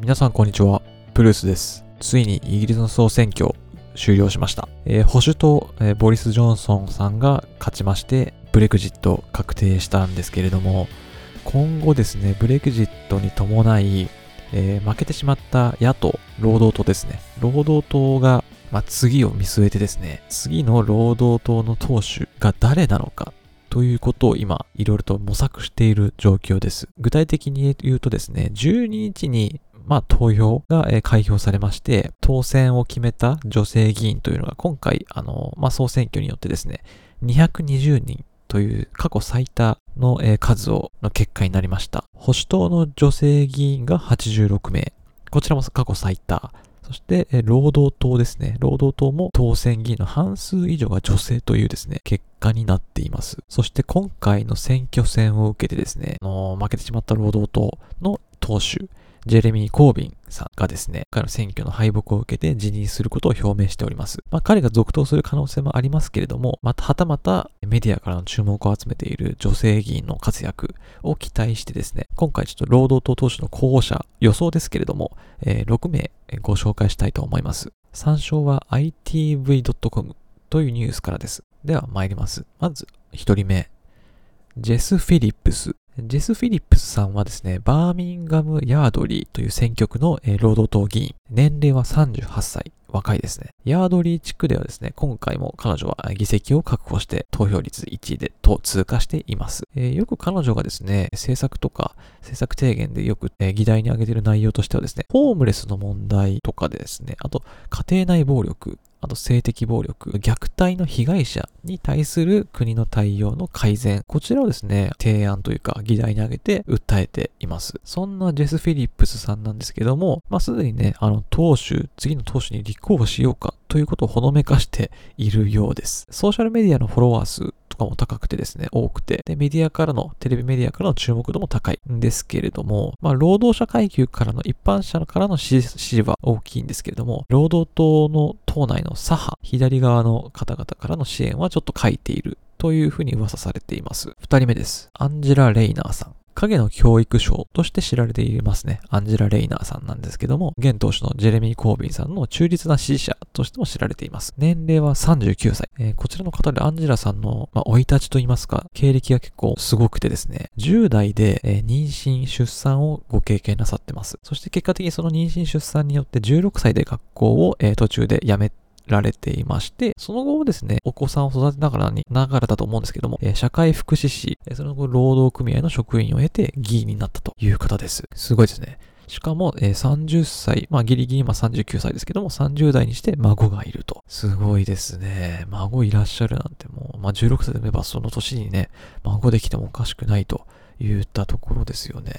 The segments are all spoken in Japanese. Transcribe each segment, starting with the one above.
皆さんこんにちは。ブルースです。ついにイギリスの総選挙終了しました。えー保守党、えーボリス・ジョンソンさんが勝ちまして、ブレグジット確定したんですけれども、今後ですね、ブレグジットに伴い、えー負けてしまった野党、労働党ですね。労働党が、まあ、次を見据えてですね、次の労働党の党首が誰なのかということを今、いろいろと模索している状況です。具体的に言うとですね、12日に、まあ、投票がえー開票されまして、当選を決めた女性議員というのが今回、あの、まあ、総選挙によってですね、220人という過去最多のえー数を、の結果になりました。保守党の女性議員が86名。こちらも過去最多。そして、え労働党ですね。労働党も当選議員の半数以上が女性というですね、結果になっています。そして今回の選挙戦を受けてですね、あの負けてしまった労働党の党首、ジェレミー・コービンさんがですね、彼の選挙の敗北を受けて辞任することを表明しております。まあ彼が続投する可能性もありますけれども、またはたまたメディアからの注目を集めている女性議員の活躍を期待してですね、今回ちょっと労働党党首の候補者予想ですけれども、えー6名ご紹介したいと思います。参照は itv.com というニュースからです。では参ります。まず1人目。ジェス・フィリップス。ジェス・フィリップスさんはですね、バーミンガム・ヤードリーという選挙区の、え労働党議員。年齢は38歳。若いですね。ヤードリー地区ではですね、今回も彼女は議席を確保して投票率1位でと通過しています。えーよく彼女がですね、政策とか政策提言でよく、えー議題に挙げている内容としてはですね、ホームレスの問題とかでですね、あと家庭内暴力、あと性的暴力、虐待の被害者に対する国の対応の改善。こちらをですね、提案というか議題に挙げて訴えています。そんなジェス・フィリップスさんなんですけども、まあ、すでにね、あの、党首、次の党首に立候補しようかということをほのめかしているようです。ソーシャルメディアのフォロワー数とかも高くてですね、多くて、で、メディアからの、テレビメディアからの注目度も高いんですけれども、まあ、労働者階級からの一般者からの支持は大きいんですけれども、労働党の党内の左派、左側の方々からの支援はちょっと欠いているというふうに噂されています。二人目です。アンジェラ・レイナーさん。影の教育賞として知られていますね。アンジェラ・レイナーさんなんですけども、現党首のジェレミー・コービンさんの中立な支持者としても知られています。年齢は39歳。えーこちらの方でアンジェラさんの、まあ、生い立ちといいますか、経歴が結構すごくてですね、10代で、えー妊娠、出産をご経験なさってます。そして結果的にその妊娠、出産によって16歳で学校を、えー途中で辞めてられていまして、その後もですね、お子さんを育てながらに、ながらだと思うんですけども、えー社会福祉士、えーその後労働組合の職員を経て議員になったという方です。すごいですね。しかも、えー30歳、まあギリギリ今39歳ですけども、30代にして孫がいると。すごいですね。孫いらっしゃるなんてもう、まあ16歳であればその年にね、孫できてもおかしくないと。言ったところですよね。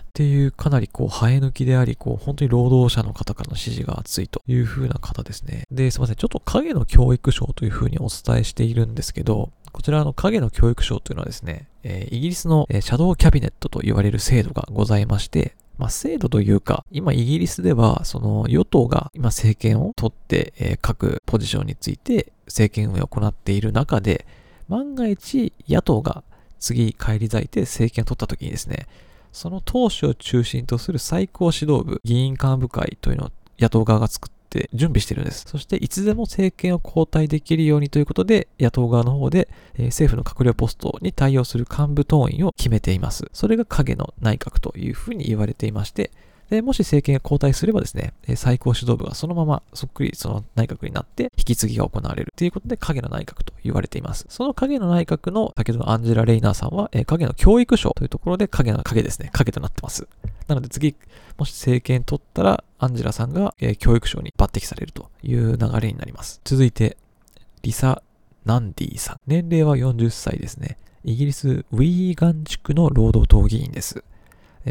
っていうかなりこう生え抜きであり、こう本当に労働者の方からの支持が厚いという風な方ですね。で、すいません。ちょっと影の教育賞という風にお伝えしているんですけど、こちらの影の教育賞というのはですね、えーイギリスの、えーシャドウキャビネットと言われる制度がございまして、まあ、制度というか、今イギリスでは、その与党が今政権を取って、えー各ポジションについて政権運営を行っている中で、万が一野党が次返り咲いて政権を取った時にですね、その党首を中心とする最高指導部、議員幹部会というのを野党側が作って準備してるんです。そしていつでも政権を交代できるようにということで、野党側の方で、えー政府の閣僚ポストに対応する幹部党員を決めています。それが影の内閣というふうに言われていまして、で、もし政権が交代すればですね、最高指導部がそのままそっくりその内閣になって引き継ぎが行われるということで影の内閣と言われています。その影の内閣の先ほどのアンジェラ・レイナーさんは、影の教育省というところで影の影ですね、影となってます。なので次、もし政権取ったらアンジェラさんが、教育省に抜擢されるという流れになります。続いて、リサ・ナンディさん。年齢は40歳ですね。イギリス・ウィーガン地区の労働党議員です。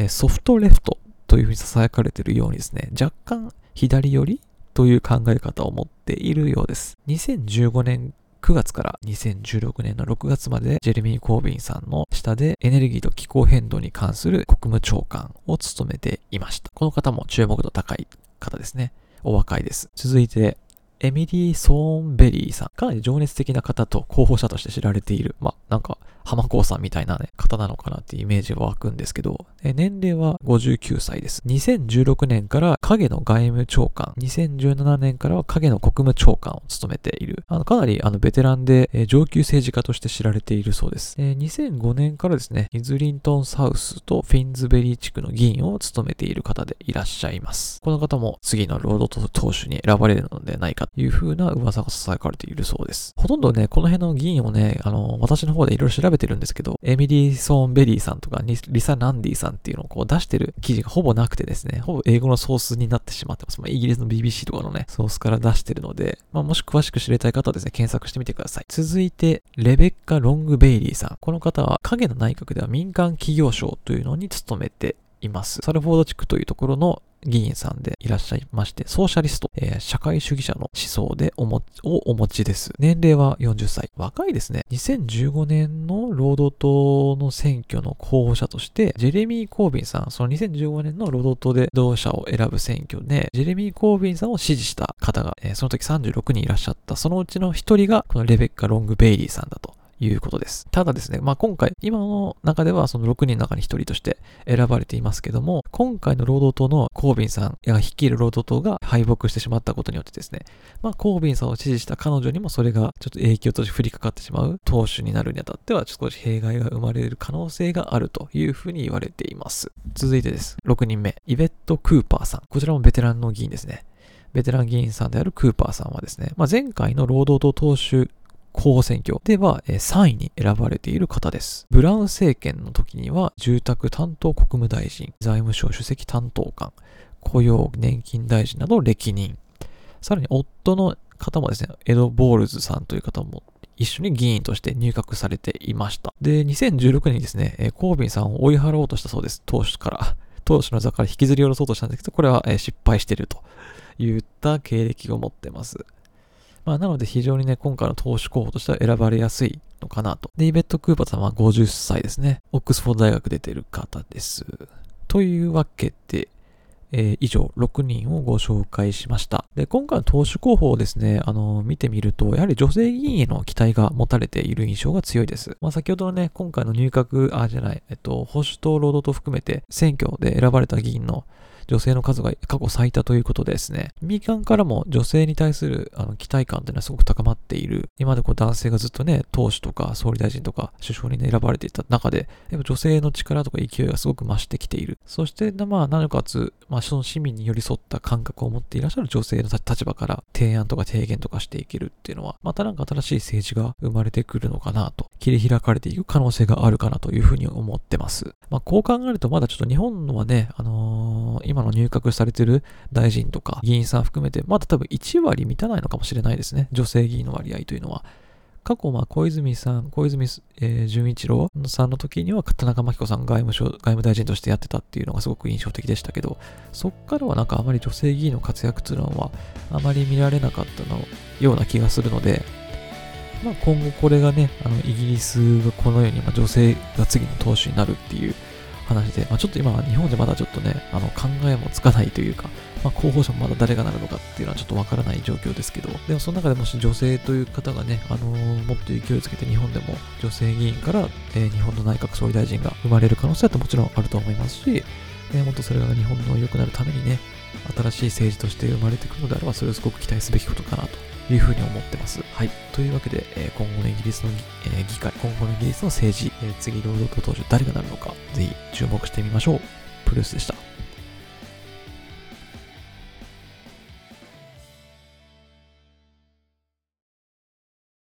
ソフトレフトというふうに囁かれているようにですね、若干左寄りという考え方を持っているようです。2015年9月から2016年の6月までジェレミー・コービンさんの下でエネルギーと気候変動に関する国務長官を務めていました。この方も注目度高い方ですね。お若いです。続いて、エミリー・ソーンベリーさん。かなり情熱的な方と候補者として知られている。ま、なんか、ハマコーさんみたいなね、方なのかなっていうイメージが湧くんですけど、年齢は59歳です。2016年から影の外務長官、2017年からは影の国務長官を務めている、かなりあのベテランで、え上級政治家として知られているそうです。え2005年からですね、イズリントンサウスとフィンズベリー地区の議員を務めている方でいらっしゃいます。この方も次の労働党首に選ばれるのではないかという風な噂が囁かれているそうです。ほとんどね、この辺の議員をね、あの、私の方でいろいろ調べてるんですけど、エミリー・ソーンベリーさんとかリサ・ナンディさんっていうのをこう出してる記事がほぼなくてですね、ほぼ英語のソースになってしまってます。まあ、イギリスの BBC とかのね、ソースから出してるので、まあ、もし詳しく知りたい方はですね、検索してみてください。続いて、レベッカ・ロング・ベイリーさん。この方は影の内閣では民間企業省というのに勤めています。サルフォード地区というところの議員さんでいらっしゃいまして、ソーシャリスト、えー、社会主義者の思想でおもをお持ちです。年齢は40歳。若いですね。2015年の労働党の選挙の候補者として、ジェレミー・コービンさん、その2015年の労働党で同社を選ぶ選挙で、ジェレミー・コービンさんを支持した方が、えー、その時36人いらっしゃった。そのうちの1人が、このレベッカ・ロング・ベイリーさんだと。いうことです。ただですね、まあ今回、今の中ではその6人の中に1人として選ばれていますけども、今回の労働党のコービンさんが率いる労働党が敗北してしまったことによってですね、まあコービンさんを支持した彼女にもそれがちょっと影響として降りかかってしまう党首になるにあたっては少し弊害が生まれる可能性があるというふうに言われています。続いてです。6人目、イベット・クーパーさん。こちらもベテランの議員ですね。ベテラン議員さんであるクーパーさんはですね、まあ、前回の労働党党首候補選挙では3位に選ばれている方です。ブラウン政権の時には住宅担当国務大臣、財務省首席担当官、雇用年金大臣など歴任。さらに夫の方もですね、エド・ボールズさんという方も一緒に議員として入閣されていました。で、2016年にですね、コービンさんを追い払おうとしたそうです。党首から。党首の座から引きずり下ろそうとしたんですけど、これは失敗してるといった経歴を持ってます。まあ、なので非常にね、今回の投資候補としては選ばれやすいのかなと。で、イベット・クーパーさんは50歳ですね。オックスフォード大学出てる方です。というわけで、えー、以上6人をご紹介しました。で、今回の党首候補をですね、あのー、見てみると、やはり女性議員への期待が持たれている印象が強いです。まあ、先ほどのね、今回の入閣、あ、じゃない、えっと、保守党、労働党含めて選挙で選ばれた議員の女性の数が過去最多ということでですね、民間からも女性に対するあの期待感というのはすごく高まっている。今までこう男性がずっとね、党首とか総理大臣とか首相に、ね、選ばれていた中で、やっぱ女性の力とか勢いがすごく増してきている。そして、まあ、なおかつ、まあ、その市民に寄り添った感覚を持っていらっしゃる女性の立場から提案とか提言とかしていけるっていうのは、またなんか新しい政治が生まれてくるのかなと、切り開かれていく可能性があるかなというふうに思ってます。まあ、こう考えると、まだちょっと日本のはね、あのー、今の入閣されてる大臣とか議員さん含めて、まだ多分1割満たないのかもしれないですね。女性議員の割合というのは。過去、まあ、小泉さん、小泉、えー、純一郎さんの時には、田中真紀子さん外務省、外務大臣としてやってたっていうのがすごく印象的でしたけど、そっからはなんかあまり女性議員の活躍っていうのは、あまり見られなかったのような気がするので、まあ、今後これがね、あの、イギリスがこのように、ま、女性が次の党首になるっていう話で、まあ、ちょっと今は日本でまだちょっとね、あの考えもつかないというか、まあ、候補者もまだ誰がなるのかっていうのはちょっとわからない状況ですけど、でもその中でもし女性という方がね、あのー、もっと勢いをつけて日本でも女性議員から、えー、日本の内閣総理大臣が生まれる可能性はもちろんあると思いますし、えー、もっとそれが日本の良くなるためにね、新しい政治として生まれてくるのであれば、それをすごく期待すべきことかなというふうに思ってます。はい。というわけで、えー、今後のイギリスの、えー、議会、今後のイギリスの政治、えー、次労働党党首誰がなるのか、ぜひ注目してみましょう。プルースでした。